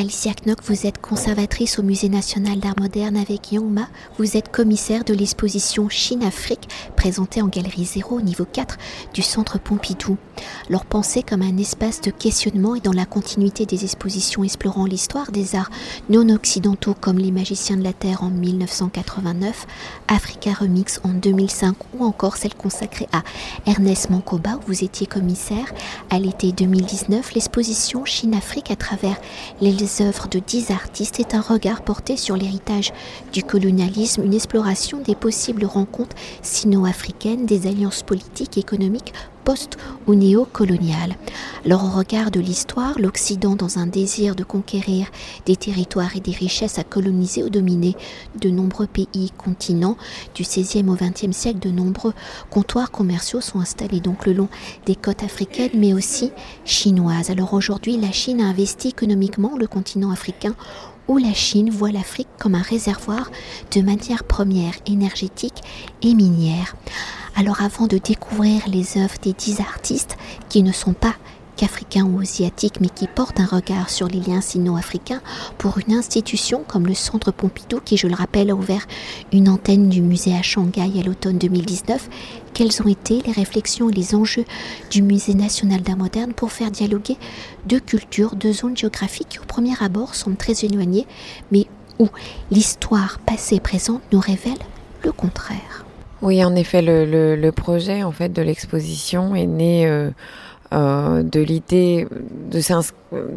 Alicia Knock, vous êtes conservatrice au Musée national d'art moderne avec Yongma. Vous êtes commissaire de l'exposition Chine-Afrique présentée en galerie 0 au niveau 4 du centre Pompidou. Leur pensée comme un espace de questionnement et dans la continuité des expositions explorant l'histoire des arts non occidentaux comme Les Magiciens de la Terre en 1989, Africa Remix en 2005 ou encore celle consacrée à Ernest Mankoba où vous étiez commissaire à l'été 2019, l'exposition Chine-Afrique à travers les les œuvres de dix artistes est un regard porté sur l'héritage du colonialisme, une exploration des possibles rencontres sino-africaines, des alliances politiques, économiques, post- ou néocoloniales. Alors au regard de l'histoire, l'Occident, dans un désir de conquérir des territoires et des richesses à coloniser ou dominer de nombreux pays, continents, du XVIe au XXe siècle, de nombreux comptoirs commerciaux sont installés donc le long des côtes africaines, mais aussi chinoises. Alors aujourd'hui, la Chine a investi économiquement le continent africain où la Chine voit l'Afrique comme un réservoir de matières premières énergétiques et minières. Alors avant de découvrir les œuvres des dix artistes qui ne sont pas qu'africains ou asiatiques, mais qui portent un regard sur les liens sino-africains pour une institution comme le Centre Pompidou, qui, je le rappelle, a ouvert une antenne du musée à Shanghai à l'automne 2019. Quelles ont été les réflexions et les enjeux du Musée national d'art moderne pour faire dialoguer deux cultures, deux zones géographiques qui, au premier abord, semblent très éloignées, mais où l'histoire passée et présente nous révèle le contraire. Oui, en effet, le, projet en fait de l'exposition est né euh, euh, de l'idée de,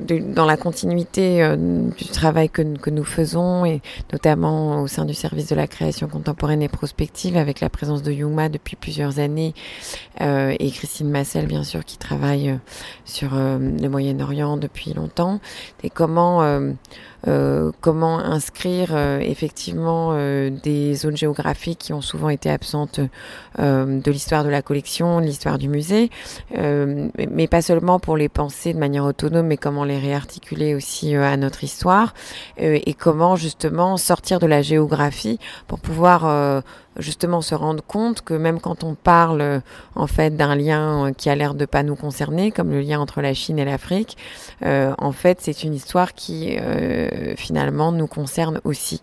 de, dans la continuité euh, du travail que, que, nous faisons et notamment au sein du service de la création contemporaine et prospective avec la présence de Yuma depuis plusieurs années euh, et Christine Massel bien sûr qui travaille euh, sur euh, le Moyen-Orient depuis longtemps. Et comment euh, comment inscrire effectivement des zones géographiques qui ont souvent été absentes de l'histoire de la collection, de l'histoire du musée. Mais pas seulement pour les penser de manière autonome, mais comment les réarticuler aussi euh, à notre histoire euh, et comment justement sortir de la géographie pour pouvoir euh, justement se rendre compte que même quand on parle en fait d'un lien qui a l'air de pas nous concerner, comme le lien entre la Chine et l'Afrique, euh, en fait c'est une histoire qui euh, finalement nous concerne aussi.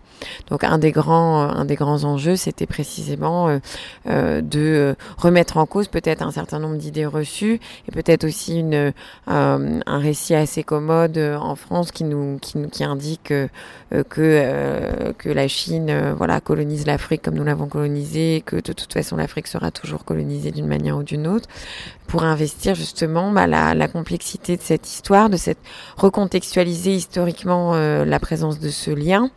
Donc un des grands, un des grands enjeux, c'était précisément euh, de remettre en cause peut-être un certain nombre d'idées reçues et peut-être aussi une, un récit assez commode en France qui nous qui, qui indique que que la Chine voilà colonise l'Afrique comme nous l'avons colonisée, que de toute façon l'Afrique sera toujours colonisée d'une manière ou d'une autre, pour investir justement bah, la, complexité de cette histoire, de cette recontextualiser historiquement euh, la présence de ce lien,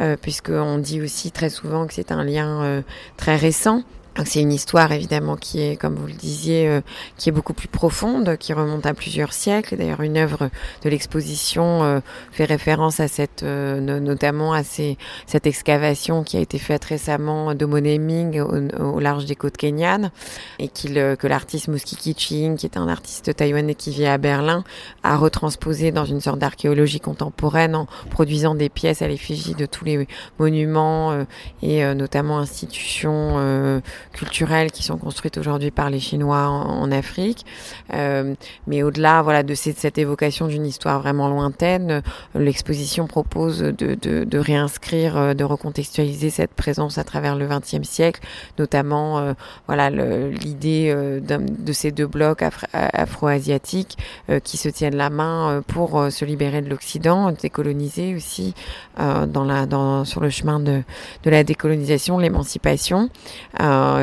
euh, puisqu'on dit aussi très souvent que c'est un lien euh, très récent, c'est une histoire évidemment qui est, comme vous le disiez, euh, qui est beaucoup plus profonde, qui remonte à plusieurs siècles. D'ailleurs, une œuvre de l'exposition euh, fait référence à cette, euh, notamment à ces, cette excavation qui a été faite récemment de Moneming au, au, large des côtes kenyanes et que l'artiste Muskiki Ching, qui est un artiste taïwanais qui vit à Berlin, a retransposé dans une sorte d'archéologie contemporaine en produisant des pièces à l'effigie de tous les monuments et notamment institutions culturelles qui sont construites aujourd'hui par les Chinois en, Afrique. Euh, mais au-delà voilà, de cette, évocation d'une histoire vraiment lointaine, l'exposition propose de, de, de, réinscrire, euh, de recontextualiser cette présence à travers le XXe siècle, notamment euh, voilà l'idée euh, de ces deux blocs afro afro-asiatiques euh, qui se tiennent la main euh, pour se libérer de l'Occident, décoloniser aussi dans la, dans, sur le chemin de, de la décolonisation, l'émancipation.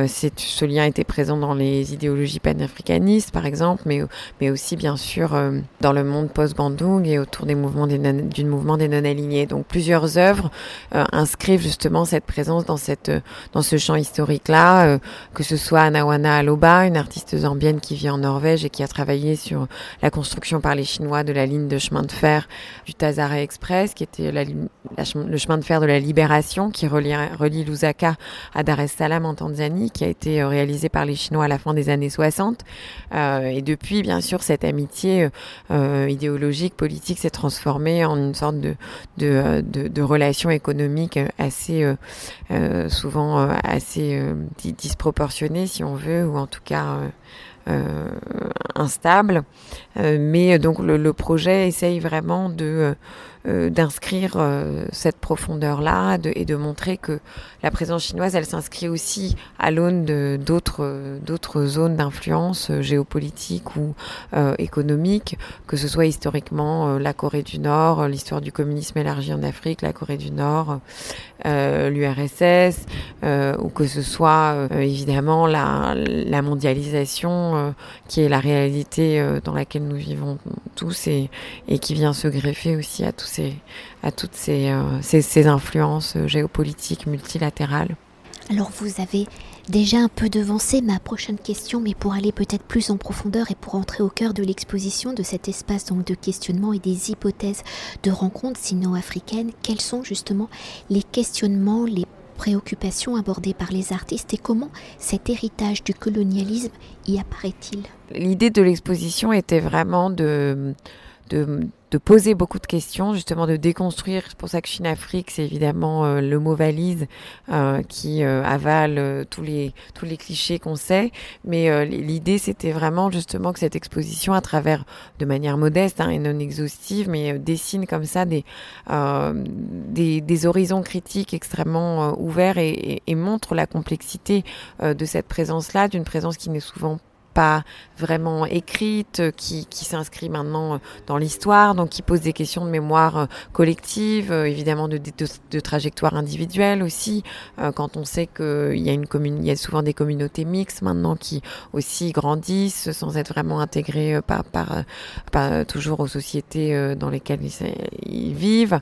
Ce lien était présent dans les idéologies panafricanistes, par exemple, mais, aussi, bien sûr, euh, dans le monde post-Bandung et autour des mouvements des du mouvement des non-alignés. Donc, plusieurs œuvres euh, inscrivent justement cette présence dans, ce champ historique-là, euh, que ce soit Anawana Aloba, une artiste zambienne qui vit en Norvège et qui a travaillé sur la construction par les Chinois de la ligne de chemin de fer du Tazara Express, qui était le chemin de fer de la libération, qui relie Lusaka à Dar es Salaam en Tanzanie, qui a été réalisé par les Chinois à la fin des années 60. Euh, et depuis, bien sûr, cette amitié euh, idéologique, politique s'est transformée en une sorte de, de, de, de relation économique assez, euh, euh souvent euh, assez euh, disproportionnée, si on veut, ou en tout cas instable. mais donc le, projet essaye vraiment de euh, d'inscrire euh, cette profondeur-là et de montrer que la présence chinoise, elle s'inscrit aussi à l'aune d'autres d'autres zones d'influence euh, géopolitique ou économique, que ce soit historiquement la Corée du Nord, l'histoire du communisme élargi en Afrique, la Corée du Nord, l'URSS, ou que ce soit évidemment la, la mondialisation qui est la réalité dans laquelle nous vivons tous et, qui vient se greffer aussi à tous à toutes euh, ces, influences géopolitiques multilatérales. Alors vous avez déjà un peu devancé ma prochaine question, mais pour aller peut-être plus en profondeur et pour entrer au cœur de l'exposition de cet espace donc de questionnement et des hypothèses de rencontres sino-africaines, quels sont justement les questionnements, les préoccupations abordées par les artistes et comment cet héritage du colonialisme y apparaît-il? L'idée de l'exposition était vraiment de de, poser beaucoup de questions, justement de déconstruire. C'est pour ça que Chine-Afrique, c'est évidemment euh, le mot valise euh, qui euh, avale tous, les, tous les clichés qu'on sait. Mais l'idée, c'était vraiment justement que cette exposition, à travers, de manière modeste hein, et non exhaustive, mais dessine comme ça des, des, horizons critiques extrêmement ouverts et, et, montre la complexité de cette présence-là, d'une présence qui n'est souvent pas vraiment écrite, qui, qui s'inscrit maintenant euh, dans l'histoire, donc qui pose des questions de mémoire euh, collective, euh, évidemment de, de, trajectoire individuelle aussi, quand on sait qu'il y a une commune, il y a souvent des communautés mixtes maintenant qui aussi grandissent sans être vraiment intégrées par, par, par toujours aux sociétés dans lesquelles ils, vivent.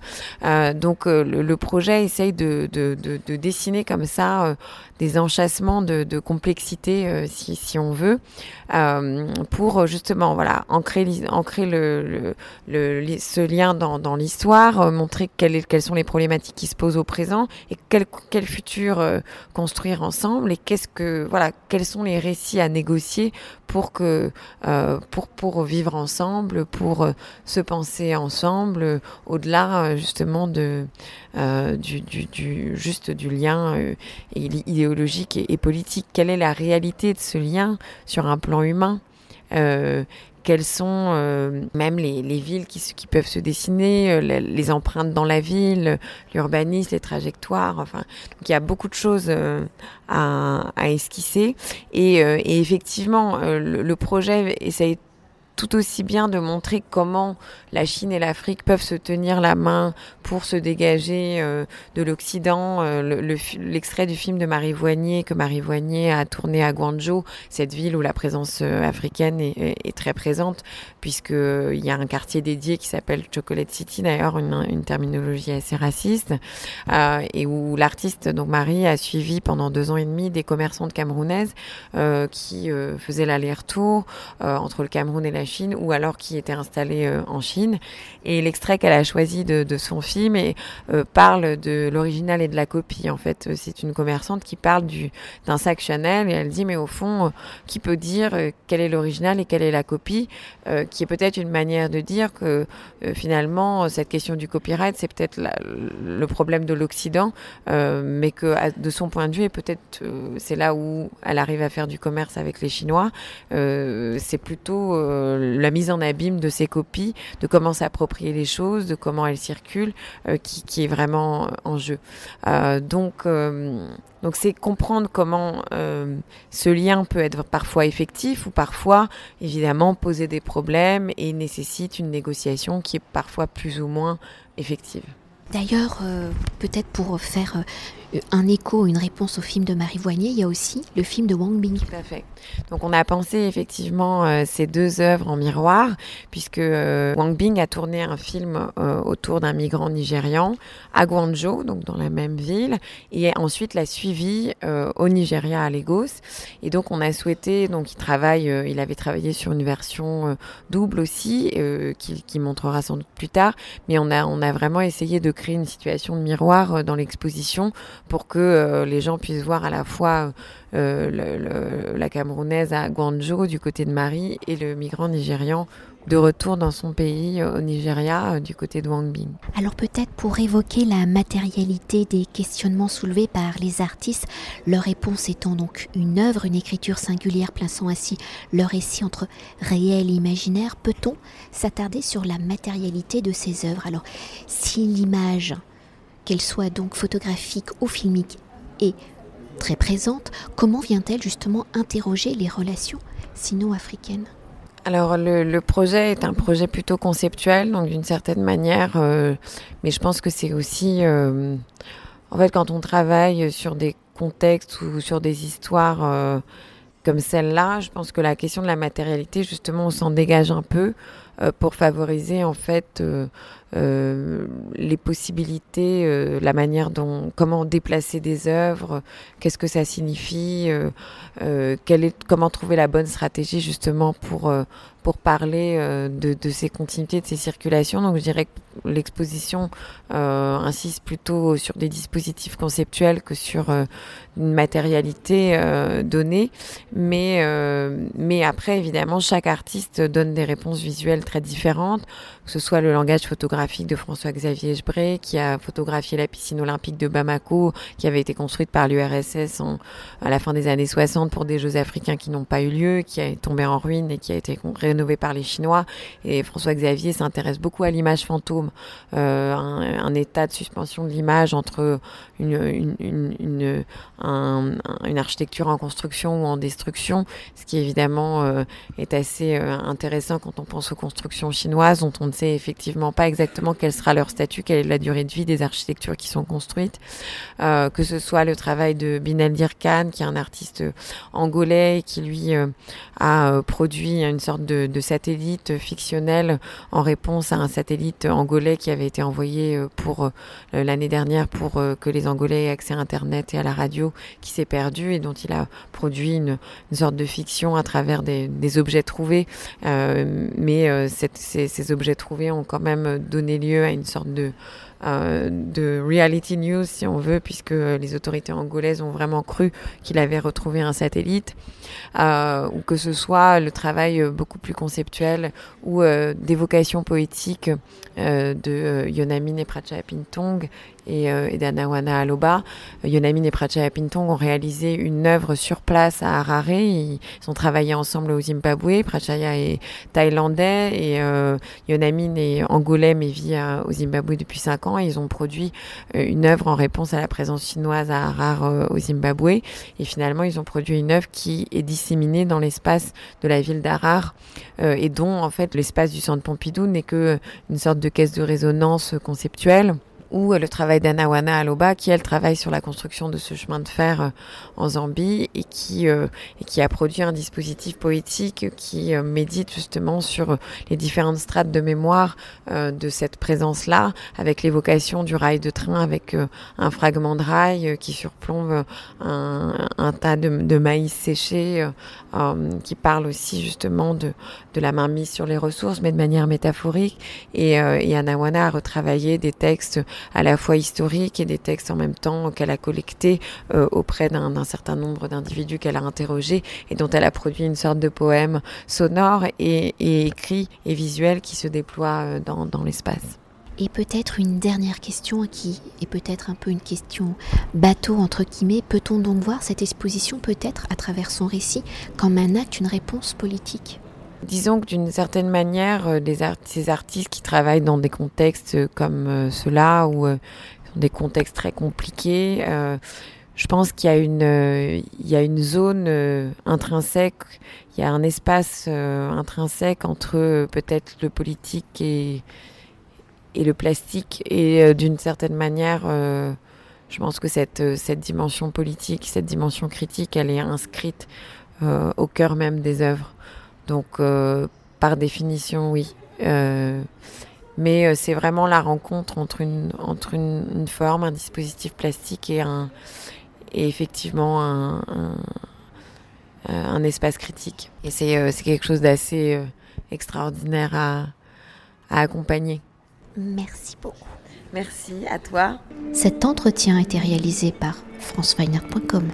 donc le, projet essaye de, de, de, dessiner comme ça des enchâssements de, de complexité, si, si on veut. Euh, pour justement voilà ancrer, ancrer le, le, ce lien dans, dans l'histoire, euh, montrer quelles, sont les problématiques qui se posent au présent et quel, quel futur euh, construire ensemble et qu'est-ce que voilà quels sont les récits à négocier pour que pour pour vivre ensemble, pour se penser ensemble, au-delà justement de du, du, juste du lien idéologique et, et politique. Quelle est la réalité de ce lien un plan humain. Euh, quelles sont euh, même les, villes qui, peuvent se dessiner, euh, les, empreintes dans la ville, l'urbanisme, les trajectoires. Enfin, il y a beaucoup de choses à, esquisser. Et, effectivement, le, le, projet essaye tout aussi bien de montrer comment la Chine et l'Afrique peuvent se tenir la main pour se dégager euh, de l'Occident. Euh, l'extrait du film de Marie Voignier que Marie Voignier a tourné à Guangzhou, cette ville où la présence euh, africaine est, très présente, puisque il y a un quartier dédié qui s'appelle Chocolate City, d'ailleurs une, une, terminologie assez raciste, et où l'artiste donc Marie a suivi pendant deux ans et demi des commerçantes camerounaises qui faisaient l'aller-retour entre le Cameroun et la Chine ou alors qui était installé euh, en Chine. Et l'extrait qu'elle a choisi de, son film euh, parle de l'original et de la copie. En fait, c'est une commerçante qui parle du d'un sac Chanel et elle dit mais au fond, euh, qui peut dire quel est l'original et quelle est la copie, qui est peut-être une manière de dire que finalement cette question du copyright c'est peut-être le problème de l'Occident, mais que de son point de vue et peut-être c'est là où elle arrive à faire du commerce avec les Chinois, c'est plutôt la mise en abîme de ces copies, de comment s'approprier les choses, de comment elles circulent, euh, qui, est vraiment en jeu. Euh, donc, euh, donc c'est comprendre comment ce lien peut être parfois effectif ou parfois, évidemment, poser des problèmes et nécessite une négociation qui est parfois plus ou moins effective. D'ailleurs, peut-être pour faire un écho, une réponse au film de Marie Voignier, il y a aussi le film de Wang Bing. Tout à fait. Donc on a pensé effectivement euh, ces deux œuvres en miroir, puisque euh, Wang Bing a tourné un film euh, autour d'un migrant nigérian à Guangzhou, donc dans la même ville, et ensuite l'a suivi au Nigeria à Lagos. Et donc on a souhaité, donc il travaille, il avait travaillé sur une version double aussi, qui, qui, montrera sans doute plus tard, mais on a vraiment essayé de créer une situation de miroir dans l'exposition pour que euh, les gens puissent voir à la fois euh, la Camerounaise à Guangzhou du côté de Marie et le migrant nigérian de retour dans son pays, au Nigeria, du côté de Wangbing. Alors peut-être pour évoquer la matérialité des questionnements soulevés par les artistes, leur réponse étant donc une œuvre, une écriture singulière plaçant ainsi leur récit entre réel et imaginaire, peut-on s'attarder sur la matérialité de ces œuvres? Alors si l'image, qu'elle soit donc photographique ou filmique, est très présente, comment vient-elle justement interroger les relations sino-africaines? Alors le, projet est un projet plutôt conceptuel, donc d'une certaine manière, euh, mais je pense que c'est aussi, euh, en fait, quand on travaille sur des contextes ou sur des histoires euh, comme celle-là, je pense que la question de la matérialité, justement, on s'en dégage un peu pour favoriser en fait euh, les possibilités, euh, la manière dont, comment déplacer des œuvres, qu'est-ce que ça signifie, euh, comment trouver la bonne stratégie justement pour pour parler de, de, ces continuités, de ces circulations. Donc je dirais que l'exposition insiste plutôt sur des dispositifs conceptuels que sur une matérialité donnée. Mais, mais après, évidemment, chaque artiste donne des réponses visuelles très différentes, que ce soit le langage photographique de François-Xavier Gebré, qui a photographié la piscine olympique de Bamako, qui avait été construite par l'URSS à la fin des années 60 pour des Jeux africains qui n'ont pas eu lieu, qui est tombé en ruine et qui a été par les Chinois. Et François-Xavier s'intéresse beaucoup à l'image fantôme, euh, un, état de suspension de l'image entre une, une, une, une, architecture en construction ou en destruction, ce qui évidemment euh, est assez euh, intéressant quand on pense aux constructions chinoises, dont on ne sait effectivement pas exactement quel sera leur statut, quelle est la durée de vie des architectures qui sont construites, que ce soit le travail de Binaldir Khan, qui est un artiste angolais qui lui a produit une sorte de, de, satellite fictionnel en réponse à un satellite angolais qui avait été envoyé pour l'année dernière pour que les Angolais aient accès à Internet et à la radio, qui s'est perdu et dont il a produit une, sorte de fiction à travers des, objets trouvés. mais ces, objets trouvés ont quand même donner lieu à une sorte de, euh, de reality news, si on veut, puisque les autorités angolaises ont vraiment cru qu'il avait retrouvé un satellite, euh, ou que ce soit le travail beaucoup plus conceptuel ou euh, d'évocation poétique de Yonamine et Pintong et, euh, d'Anawana Aloba. Yonamin et Pintong ont réalisé une œuvre sur place à Harare. Ils, ont travaillé ensemble au Zimbabwe. Prachaya est thaïlandais et euh, Yonamin est angolais mais vit au Zimbabwe depuis 5 ans. Ils ont produit euh, une œuvre en réponse à la présence chinoise à Harare euh, au Zimbabwe. Et finalement, ils ont produit une œuvre qui est disséminée dans l'espace de la ville d'Harare et dont en fait l'espace du centre Pompidou n'est que une sorte de caisse de résonance conceptuelle ou euh, le travail d'Anawana Aloba, qui elle travaille sur la construction de ce chemin de fer euh, en Zambie et qui, euh, et qui a produit un dispositif poétique qui médite justement sur les différentes strates de mémoire de cette présence-là, avec l'évocation du rail de train, avec un fragment de rail qui surplombe un, un tas de, de, maïs séché, qui parle aussi justement de, de la mainmise sur les ressources, mais de manière métaphorique. Et, et Anawana a retravaillé des textes à la fois historiques et des textes en même temps qu'elle a collectés euh, auprès d'un certain nombre d'individus qu'elle a interrogés et dont elle a produit une sorte de poème sonore et, écrit et visuel qui se déploie euh, dans, dans l'espace. Et peut-être une dernière question qui est peut-être un peu une question bateau entre guillemets. Peut-on donc voir cette exposition peut-être à travers son récit comme un acte, une réponse politique? Disons que d'une certaine manière, euh, ces artistes qui travaillent dans des contextes euh, comme euh, ceux-là, ou des contextes très compliqués, je pense qu'il y a une, zone intrinsèque, il y a un espace intrinsèque entre peut-être le politique et, et le plastique. Et d'une certaine manière, je pense que cette, cette dimension politique, cette dimension critique, elle est inscrite au cœur même des œuvres. Donc, euh, par définition, oui. Euh, mais euh, c'est vraiment la rencontre entre une, entre une, forme, un dispositif plastique et, un, et effectivement un, un, espace critique. Et c'est quelque chose d'assez extraordinaire à, à accompagner. Merci beaucoup. Merci à toi. Cet entretien a été réalisé par franceweiner.com.